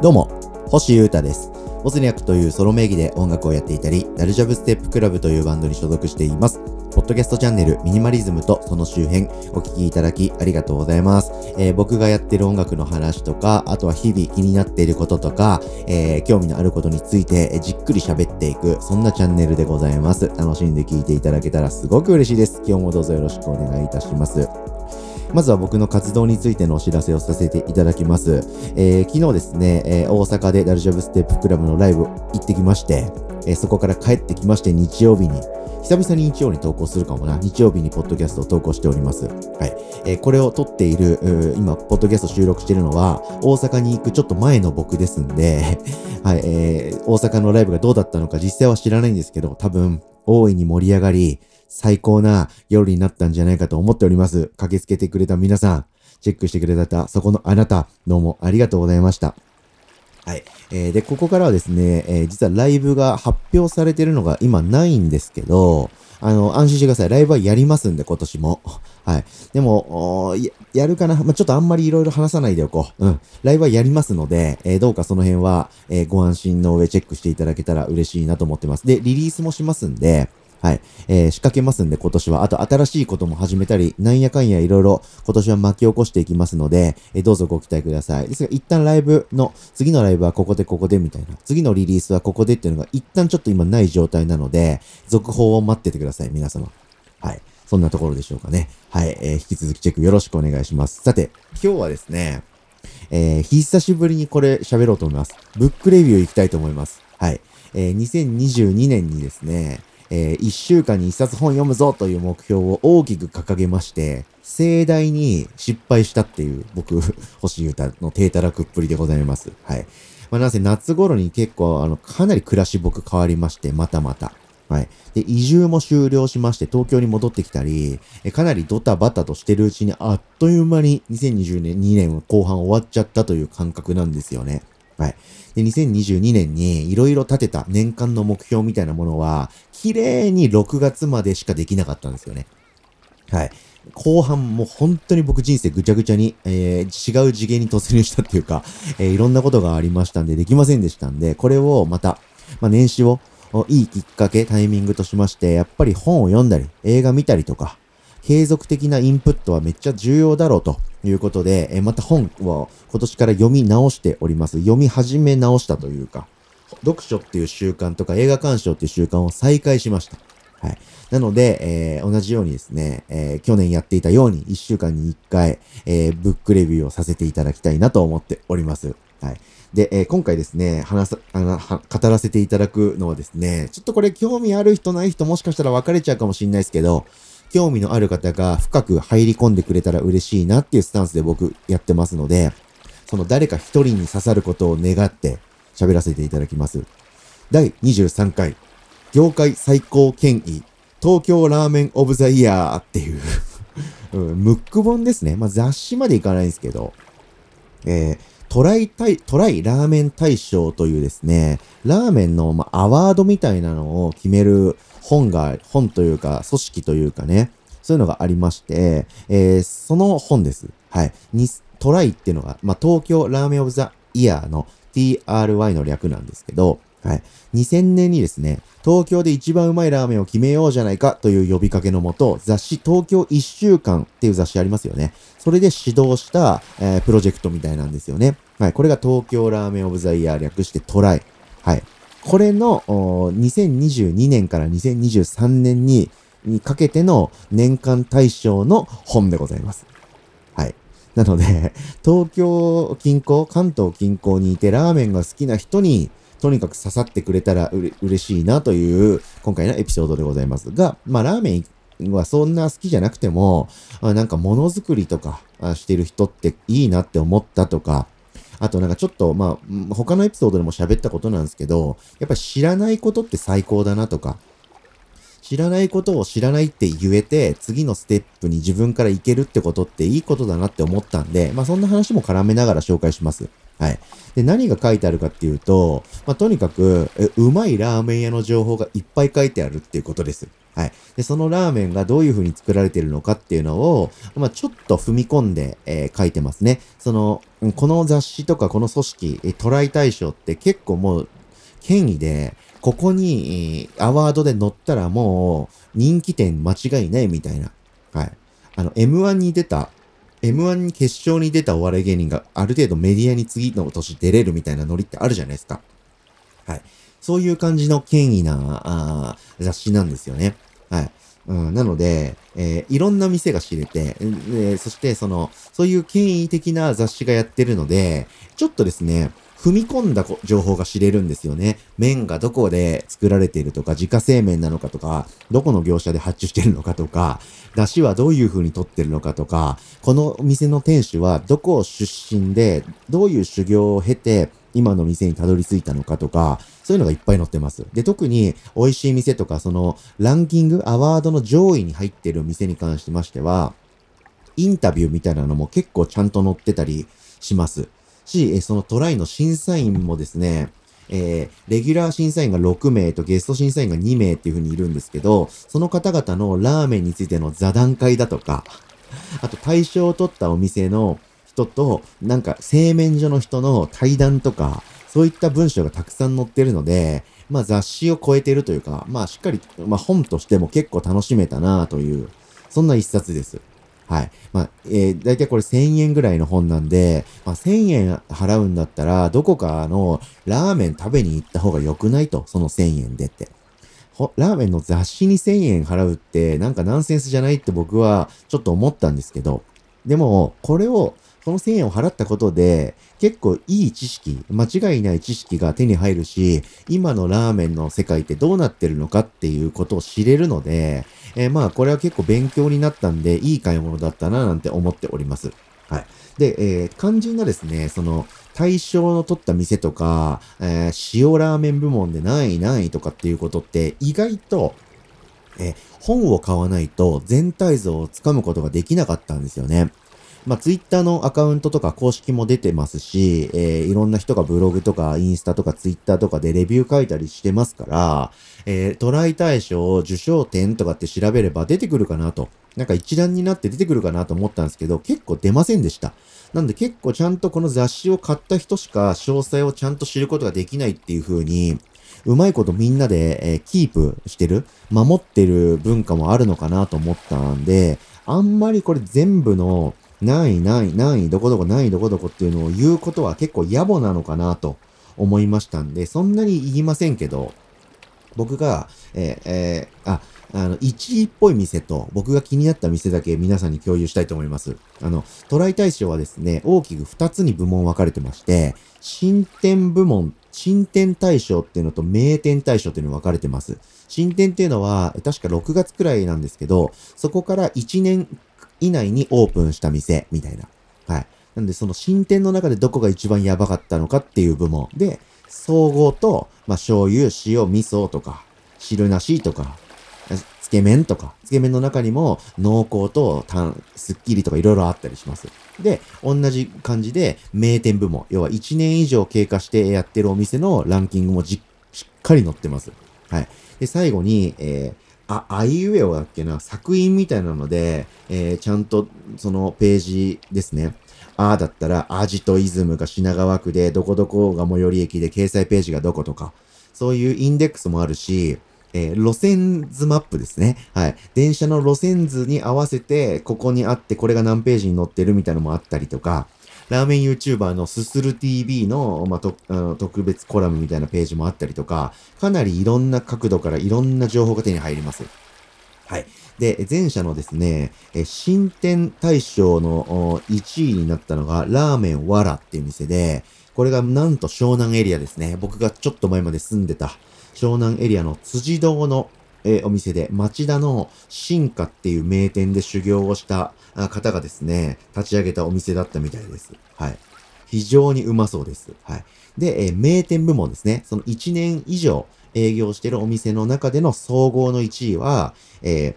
どうも、星優太です。ボズニャックというソロ名義で音楽をやっていたり、ダルジャブステップクラブというバンドに所属しています。ポッドキャストチャンネルミニマリズムとその周辺お聞きいただきありがとうございます。えー僕がやってる音楽の話とか、あとは日々気になっていることとか、えー興味のあることについてじっくり喋っていく、そんなチャンネルでございます。楽しんで聞いていただけたらすごく嬉しいです。今日もどうぞよろしくお願いいたします。まずは僕の活動についてのお知らせをさせていただきます。えー昨日ですね、えー大阪でダルジャブステップクラブのライブ行ってきまして、えーそこから帰ってきまして日曜日に、久々に日曜に投稿するかもな。日曜日にポッドキャストを投稿しております。はい。えーこれを撮っている、今、ポッドキャスト収録しているのは、大阪に行くちょっと前の僕ですんで、はい、えー大阪のライブがどうだったのか実際は知らないんですけど、多分、大いに盛り上がり、最高な夜になったんじゃないかと思っております。駆けつけてくれた皆さん、チェックしてくれた、そこのあなた、どうもありがとうございました。はい。えーで、ここからはですね、えー実はライブが発表されてるのが今ないんですけど、あの、安心してください。ライブはやりますんで、今年も。はい。でも、ややるかな？まあ、ちょっとあんまりいろいろ話さないでおこう。うん。ライブはやりますので、えーどうかその辺は、えご安心の上チェックしていただけたら嬉しいなと思ってます。で、リリースもしますんで、はい。えー仕掛けますんで、今年は。あと、新しいことも始めたり、なんやかんやいろいろ今年は巻き起こしていきますので、えーどうぞご期待ください。ですが、一旦ライブの、次のライブはここでここでみたいな、次のリリースはここでっていうのが、一旦ちょっと今ない状態なので、続報を待っててください、皆様。はい。そんなところでしょうかね。はい。えー引き続きチェックよろしくお願いします。さて、今日はですね、えー、久しぶりにこれ喋ろうと思います。ブックレビュー行きたいと思います。はい。えー、2022年にですね、えー、1週間に1冊本読むぞという目標を大きく掲げまして、盛大に失敗したっていう、僕、星優太の低たらくっぷりでございます。はい。まあ、なんせ夏頃に結構、あの、かなり暮らし僕変わりまして、またまた。はい。で、移住も終了しまして、東京に戻ってきたり、えかなりドタバタとしてるうちに、あっという間に2020年、2年後半終わっちゃったという感覚なんですよね。はい。で、2022年にいろいろ立てた年間の目標みたいなものは、綺麗に6月までしかできなかったんですよね。はい。後半もう本当に僕人生ぐちゃぐちゃに、えー違う次元に突入したっていうか、えーいろんなことがありましたんで、できませんでしたんで、これをまた、まあ、年始をいいきっかけ、タイミングとしまして、やっぱり本を読んだり、映画見たりとか、継続的なインプットはめっちゃ重要だろうということで、えまた本を今年から読み直しております。読み始め直したというか、読書っていう習慣とか映画鑑賞っていう習慣を再開しました。はい。なので、えー同じようにですね、えー去年やっていたように1週間に1回、えーブックレビューをさせていただきたいなと思っております。はい。で、えー今回ですね、話さ、あの、語らせていただくのはですね、ちょっとこれ興味ある人ない人もしかしたら分かれちゃうかもしれないですけど、興味のある方が深く入り込んでくれたら嬉しいなっていうスタンスで僕やってますので、その誰か一人に刺さることを願って喋らせていただきます。第23回、業界最高権威、東京ラーメンオブザイヤーっていう、ムック本ですね。まあ、雑誌までいかないんですけど、えートライ対、トライラーメン大賞というですね、ラーメンの、ま、アワードみたいなのを決める本が、本というか、組織というかね、そういうのがありまして、えーその本です。はい。にトライっていうのが、まあ、東京ラーメンオブザイヤーの TRY の略なんですけど、はい。2000年にですね、東京で一番うまいラーメンを決めようじゃないかという呼びかけのもと、雑誌東京一週間っていう雑誌ありますよね。それで指導した、えープロジェクトみたいなんですよね。はい。これが東京ラーメンオブザイヤー略してトライ。はい。これの、2022年から2023年に、にかけての年間大賞の本でございます。はい。なので、東京近郊、関東近郊にいてラーメンが好きな人に、とにかく刺さってくれたらうれ嬉しいなという、今回のエピソードでございますが、まあ、ラーメンはそんな好きじゃなくても、あなんかものづくりとかしてる人っていいなって思ったとか、あとなんかちょっと、まあ、他のエピソードでも喋ったことなんですけど、やっぱ知らないことって最高だなとか、知らないことを知らないって言えて、次のステップに自分から行けるってことっていいことだなって思ったんで、まあそんな話も絡めながら紹介します。はい。で、何が書いてあるかっていうと、まあとにかく、うまいラーメン屋の情報がいっぱい書いてあるっていうことです。はい。で、そのラーメンがどういう風に作られているのかっていうのを、まあちょっと踏み込んで、えー書いてますね。その、この雑誌とかこの組織、えトライ大賞って結構もう権威で、ここにえアワードで乗ったらもう人気店間違いないみたいな。はい。あの、M1 に出た、M1 に決勝に出たお笑い芸人がある程度メディアに次の年出れるみたいなノリってあるじゃないですか。はい。そういう感じの権威なあ雑誌なんですよね。はい。うん、なので、えー、いろんな店が知れて、えー、そしてその、そういう権威的な雑誌がやってるので、ちょっとですね、踏み込んだ情報が知れるんですよね。麺がどこで作られているとか、自家製麺なのかとか、どこの業者で発注してるのかとか、出汁はどういう風に取ってるのかとか、この店の店主はどこ出身で、どういう修行を経て、今の店にたどり着いたのかとか、そういうのがいっぱい載ってます。で、特に美味しい店とか、そのランキング、アワードの上位に入ってる店に関しましては、インタビューみたいなのも結構ちゃんと載ってたりします。し、そのトライの審査員もですね、えー、レギュラー審査員が6名とゲスト審査員が2名っていう風にいるんですけど、その方々のラーメンについての座談会だとか、あと対象を取ったお店の人と、なんか製麺所の人の対談とか、そういった文章がたくさん載ってるので、まあ雑誌を超えてるというか、まあしっかり、まあ本としても結構楽しめたなという、そんな一冊です。はい。まあ、えー、だいたいこれ1000円ぐらいの本なんで、まあ、1000円払うんだったら、どこかのラーメン食べに行った方が良くないと、その1000円でって。ラーメンの雑誌に1000円払うって、なんかナンセンスじゃないって僕はちょっと思ったんですけど、でも、これをその1000円を払ったことで、結構いい知識、間違いない知識が手に入るし、今のラーメンの世界ってどうなってるのかっていうことを知れるので、えー、まあこれは結構勉強になったんで、いい買い物だったななんて思っております。はい。で、えー、肝心なですね、その、対象の取った店とか、えー、塩ラーメン部門で何位何位とかっていうことって意外と、えー、本を買わないと全体像をつかむことができなかったんですよね。まあ、ツイッターのアカウントとか公式も出てますし、えー、いろんな人がブログとかインスタとかツイッターとかでレビュー書いたりしてますから、えー、トライ対象受賞点とかって調べれば出てくるかなと。なんか一覧になって出てくるかなと思ったんですけど、結構出ませんでした。なんで結構ちゃんとこの雑誌を買った人しか詳細をちゃんと知ることができないっていう風に、うまいことみんなで、えー、キープしてる、守ってる文化もあるのかなと思ったんで、あんまりこれ全部のない、ない、ない、どこどこ、ない、どこどこっていうのを言うことは結構野暮なのかなと思いましたんで、そんなに言いませんけど、僕が、えー、えー、あ、あの、1位っぽい店と、僕が気になった店だけ皆さんに共有したいと思います。あの、トライ大賞はですね、大きく2つに部門分かれてまして、新店部門、新店大賞っていうのと名店大賞っていうの分かれてます。新店っていうのは、確か6月くらいなんですけど、そこから1年以内にオープンした店、みたいな。はい。なんで、その新店の中でどこが一番やばかったのかっていう部門で、総合と、まあ、醤油、塩、味噌とか、汁なしとか、つけ麺とか、つけ麺の中にも濃厚とん、すっきりとかいろいろあったりします。で、同じ感じで名店部門、要は1年以上経過してやってるお店のランキングもしっかり載ってます。はい。で、最後に、えー、あ、あいうえおだっけな、作品みたいなので、えー、ちゃんとそのページですね。ああだったら、アジトイズムが品川区で、どこどこが最寄り駅で、掲載ページがどことか、そういうインデックスもあるし、えー、路線図マップですね。はい。電車の路線図に合わせて、ここにあって、これが何ページに載ってるみたいなのもあったりとか、ラーメン YouTuber のすする TV の、まあ、とあの特別コラムみたいなページもあったりとか、かなりいろんな角度からいろんな情報が手に入ります。はい。で、前者のですね、え新店大賞の1位になったのが、ラーメンわらっていう店で、これがなんと湘南エリアですね。僕がちょっと前まで住んでた湘南エリアの辻堂のえー、お店で、町田の進化っていう名店で修行をした方がですね、立ち上げたお店だったみたいです。はい。非常にうまそうです。はい。で、えー、名店部門ですね。その1年以上営業してるお店の中での総合の1位は、えー、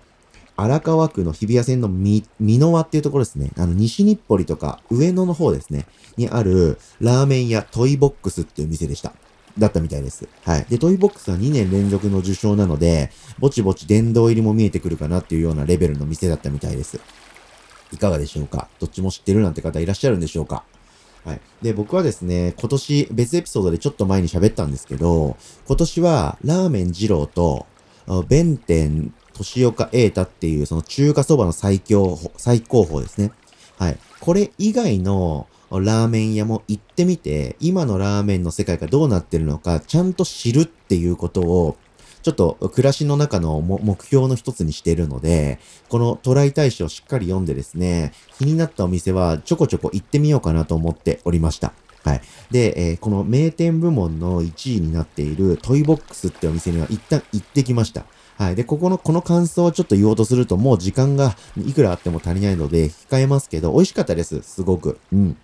荒川区の日比谷線の、み、三ノ輪っていうところですね。あの、西日暮里とか上野の方ですね。にあるラーメン屋トイボックスっていう店でした。だったみたいです。はい。で、トイボックスは2年連続の受賞なので、ぼちぼち殿堂入りも見えてくるかなっていうようなレベルの店だったみたいです。いかがでしょうか？どっちも知ってるなんて方いらっしゃるんでしょうか？はい。で、僕はですね、今年別エピソードでちょっと前に喋ったんですけど、今年はラーメン二郎と、弁天年岡栄太っていうその中華そばの最強、最高峰ですね。はい。これ以外のラーメン屋も行ってみて、今のラーメンの世界がどうなってるのか、ちゃんと知るっていうことを、ちょっと暮らしの中の目標の一つにしているので、このトライ大使をしっかり読んでですね、気になったお店はちょこちょこ行ってみようかなと思っておりました。はい。で、えー、この名店部門の1位になっているトイボックスってお店には一旦行ってきました。はい。で、ここの、この感想をちょっと言おうとすると、もう時間がいくらあっても足りないので、控えますけど、美味しかったです。すごく。うん。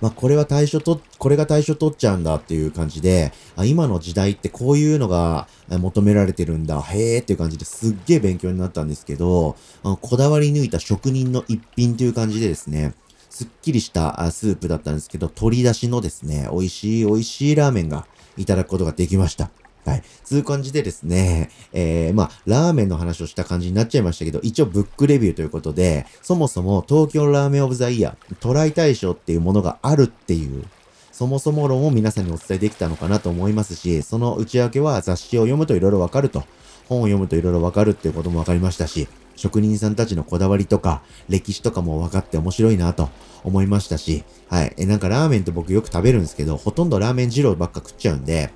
まあ、これは対象と、これが対象取っちゃうんだっていう感じで、あ今の時代ってこういうのが求められてるんだ、へーっていう感じですっげー勉強になったんですけど、あのこだわり抜いた職人の一品という感じでですね、すっきりしたスープだったんですけど、鶏出しのですね、美味しい美味しいラーメンがいただくことができました。はい。そう感じでですね、えー、まあ、ラーメンの話をした感じになっちゃいましたけど、一応ブックレビューということで、そもそも東京ラーメンオブザイヤー、トライ大賞っていうものがあるっていう、そもそも論を皆さんにお伝えできたのかなと思いますし、その内訳は雑誌を読むと色々わかると、本を読むと色々わかるっていうこともわかりましたし、職人さんたちのこだわりとか、歴史とかも分かって面白いなと思いましたし、はい。え、なんかラーメンって僕よく食べるんですけど、ほとんどラーメン二郎ばっか食っちゃうんで、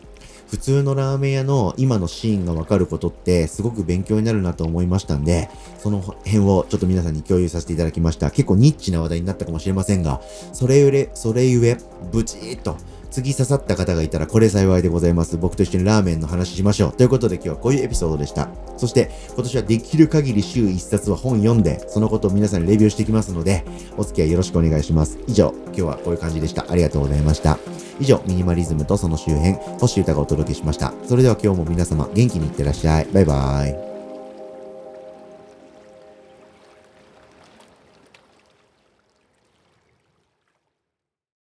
普通のラーメン屋の今のシーンがわかることってすごく勉強になるなと思いましたんで、その辺をちょっと皆さんに共有させていただきました。結構ニッチな話題になったかもしれませんが、それゆえ、それゆえ、ブチーっと次刺さった方がいたらこれ幸いでございます。僕と一緒にラーメンの話しましょう。ということで今日はこういうエピソードでした。そして今年はできる限り週1冊は本読んで、そのことを皆さんにレビューしていきますので、お付き合いよろしくお願いします。以上、今日はこういう感じでした。ありがとうございました。以上、ミニマリズムとその周辺、星歌がお届けしました。それでは今日も皆様元気にいってらっしゃい。バイバーイ。